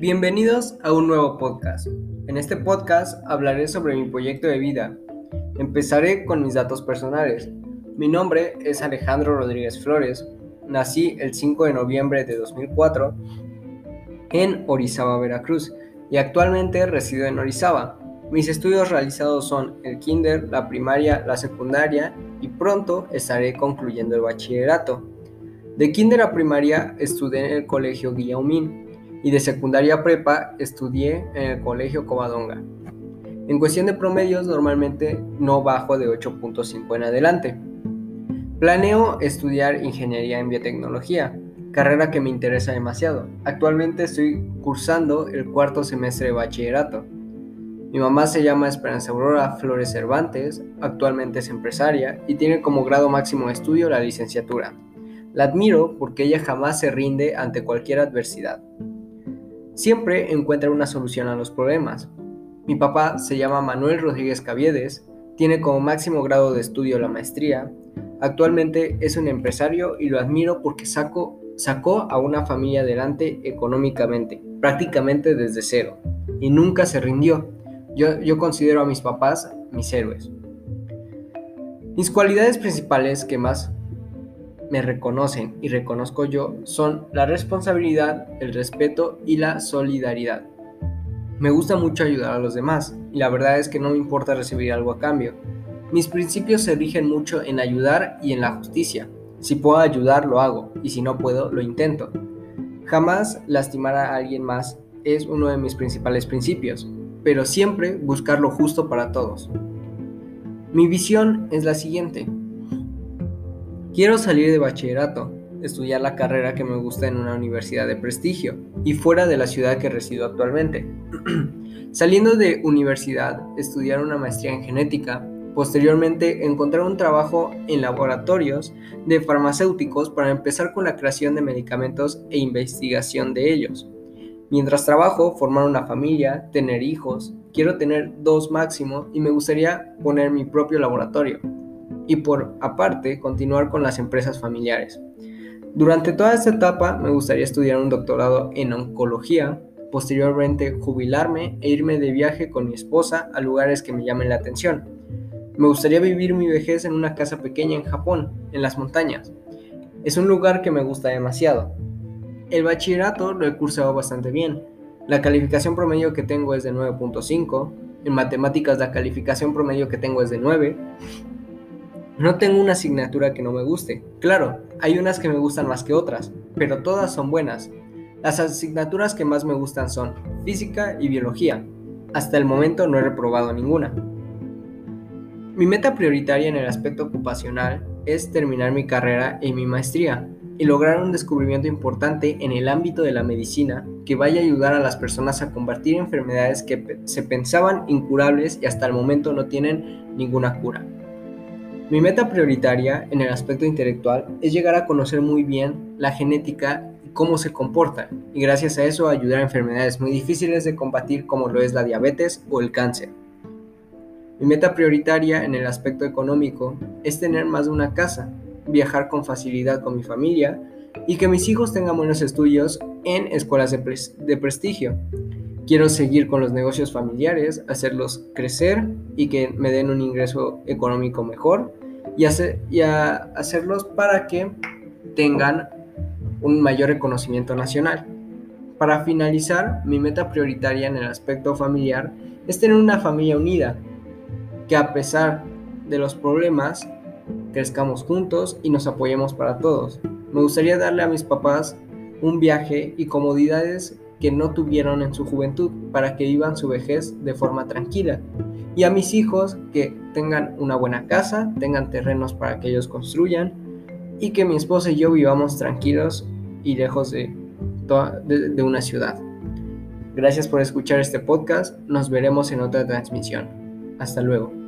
Bienvenidos a un nuevo podcast. En este podcast hablaré sobre mi proyecto de vida. Empezaré con mis datos personales. Mi nombre es Alejandro Rodríguez Flores. Nací el 5 de noviembre de 2004 en Orizaba, Veracruz, y actualmente resido en Orizaba. Mis estudios realizados son el kinder, la primaria, la secundaria y pronto estaré concluyendo el bachillerato. De kinder a primaria estudié en el colegio Guillaumín y de secundaria prepa estudié en el colegio Covadonga. En cuestión de promedios normalmente no bajo de 8.5 en adelante. Planeo estudiar ingeniería en biotecnología, carrera que me interesa demasiado. Actualmente estoy cursando el cuarto semestre de bachillerato. Mi mamá se llama Esperanza Aurora Flores Cervantes, actualmente es empresaria y tiene como grado máximo de estudio la licenciatura. La admiro porque ella jamás se rinde ante cualquier adversidad. Siempre encuentra una solución a los problemas. Mi papá se llama Manuel Rodríguez Caviedes, tiene como máximo grado de estudio la maestría, actualmente es un empresario y lo admiro porque sacó a una familia adelante económicamente, prácticamente desde cero, y nunca se rindió. Yo, yo considero a mis papás mis héroes. Mis cualidades principales que más me reconocen y reconozco yo son la responsabilidad, el respeto y la solidaridad. Me gusta mucho ayudar a los demás y la verdad es que no me importa recibir algo a cambio. Mis principios se rigen mucho en ayudar y en la justicia. Si puedo ayudar, lo hago y si no puedo, lo intento. Jamás lastimar a alguien más es uno de mis principales principios, pero siempre buscar lo justo para todos. Mi visión es la siguiente. Quiero salir de bachillerato, estudiar la carrera que me gusta en una universidad de prestigio y fuera de la ciudad que resido actualmente. Saliendo de universidad, estudiar una maestría en genética, posteriormente encontrar un trabajo en laboratorios de farmacéuticos para empezar con la creación de medicamentos e investigación de ellos. Mientras trabajo, formar una familia, tener hijos, quiero tener dos máximo y me gustaría poner mi propio laboratorio y por aparte continuar con las empresas familiares. Durante toda esta etapa me gustaría estudiar un doctorado en oncología, posteriormente jubilarme e irme de viaje con mi esposa a lugares que me llamen la atención. Me gustaría vivir mi vejez en una casa pequeña en Japón, en las montañas. Es un lugar que me gusta demasiado. El bachillerato lo he cursado bastante bien. La calificación promedio que tengo es de 9.5. En matemáticas la calificación promedio que tengo es de 9. No tengo una asignatura que no me guste. Claro, hay unas que me gustan más que otras, pero todas son buenas. Las asignaturas que más me gustan son física y biología. Hasta el momento no he reprobado ninguna. Mi meta prioritaria en el aspecto ocupacional es terminar mi carrera y mi maestría y lograr un descubrimiento importante en el ámbito de la medicina que vaya a ayudar a las personas a combatir enfermedades que se pensaban incurables y hasta el momento no tienen ninguna cura. Mi meta prioritaria en el aspecto intelectual es llegar a conocer muy bien la genética y cómo se comporta, y gracias a eso ayudar a enfermedades muy difíciles de combatir como lo es la diabetes o el cáncer. Mi meta prioritaria en el aspecto económico es tener más de una casa, viajar con facilidad con mi familia y que mis hijos tengan buenos estudios en escuelas de prestigio. Quiero seguir con los negocios familiares, hacerlos crecer y que me den un ingreso económico mejor y, hacer, y hacerlos para que tengan un mayor reconocimiento nacional. Para finalizar, mi meta prioritaria en el aspecto familiar es tener una familia unida, que a pesar de los problemas, crezcamos juntos y nos apoyemos para todos. Me gustaría darle a mis papás un viaje y comodidades que no tuvieron en su juventud para que vivan su vejez de forma tranquila. Y a mis hijos que tengan una buena casa, tengan terrenos para que ellos construyan y que mi esposa y yo vivamos tranquilos y lejos de, de, una ciudad. Gracias por escuchar este podcast, nos veremos en otra transmisión. Hasta luego.